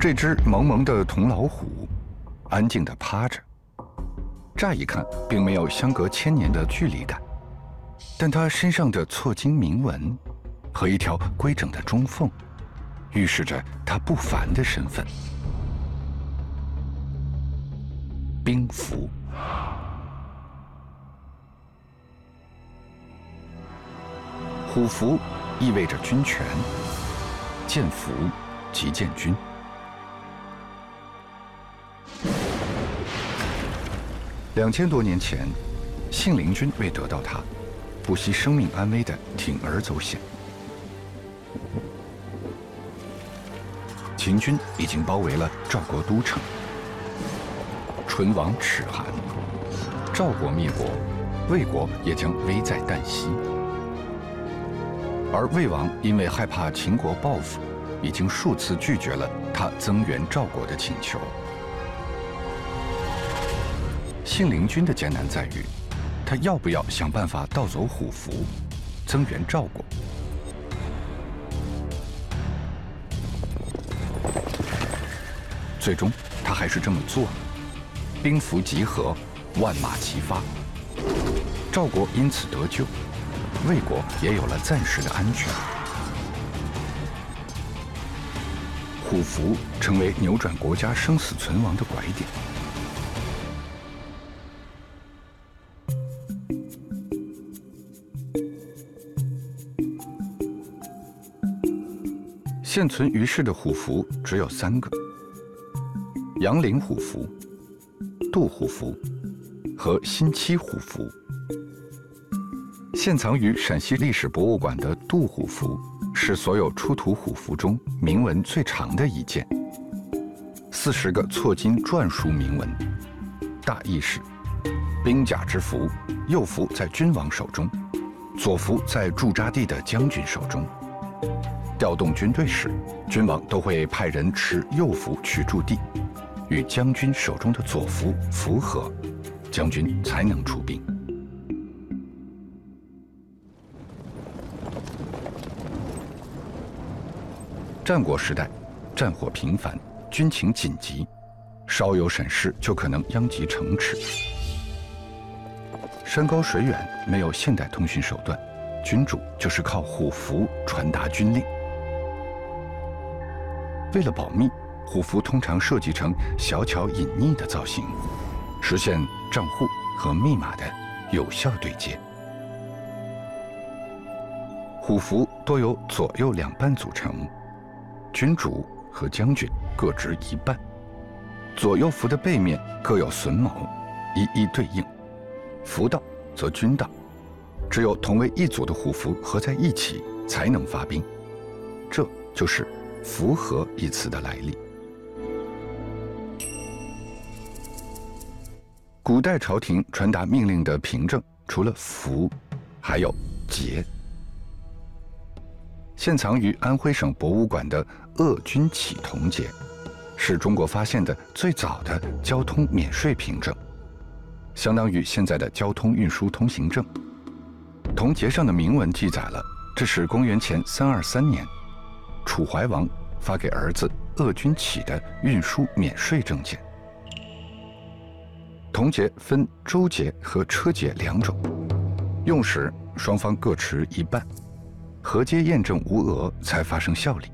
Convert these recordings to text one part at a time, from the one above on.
这只萌萌的铜老虎，安静地趴着。乍一看，并没有相隔千年的距离感，但它身上的错金铭文和一条规整的中缝，预示着它不凡的身份。兵符，虎符意味着军权，剑符即建军。两千多年前，信陵君为得到它，不惜生命安危的铤而走险。秦军已经包围了赵国都城，唇亡齿寒，赵国灭国，魏国也将危在旦夕。而魏王因为害怕秦国报复，已经数次拒绝了他增援赵国的请求。信陵君的艰难在于，他要不要想办法盗走虎符，增援赵国？最终，他还是这么做了。兵符集合，万马齐发，赵国因此得救，魏国也有了暂时的安全。虎符成为扭转国家生死存亡的拐点。现存于世的虎符只有三个：阳陵虎符、杜虎符和新七虎符。现藏于陕西历史博物馆的杜虎符，是所有出土虎符中铭文最长的一件，四十个错金篆书铭文，大意是：兵甲之符，右符在君王手中，左符在驻扎地的将军手中。调动军队时，君王都会派人持右符去驻地，与将军手中的左符符合，将军才能出兵。战国时代，战火频繁，军情紧急，稍有闪失就可能殃及城池。山高水远，没有现代通讯手段，君主就是靠虎符传达军令。为了保密，虎符通常设计成小巧隐匿的造型，实现账户和密码的有效对接。虎符多由左右两半组成，君主和将军各执一半，左右符的背面各有榫卯，一一对应。符道则君道，只有同为一组的虎符合在一起，才能发兵。这就是。符合一词的来历。古代朝廷传达命令的凭证，除了符，还有节。现藏于安徽省博物馆的鄂军启铜节，是中国发现的最早的交通免税凭证，相当于现在的交通运输通行证。铜节上的铭文记载了，这是公元前三二三年。楚怀王发给儿子鄂君启的运输免税证件。铜节分周节和车节两种，用时双方各持一半，合接验证无讹才发生效力。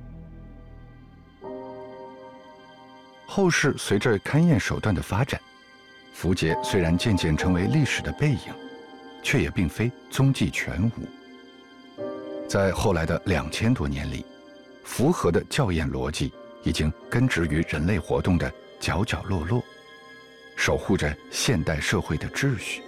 后世随着勘验手段的发展，符节虽然渐渐成为历史的背影，却也并非踪迹全无。在后来的两千多年里。符合的校验逻辑已经根植于人类活动的角角落落，守护着现代社会的秩序。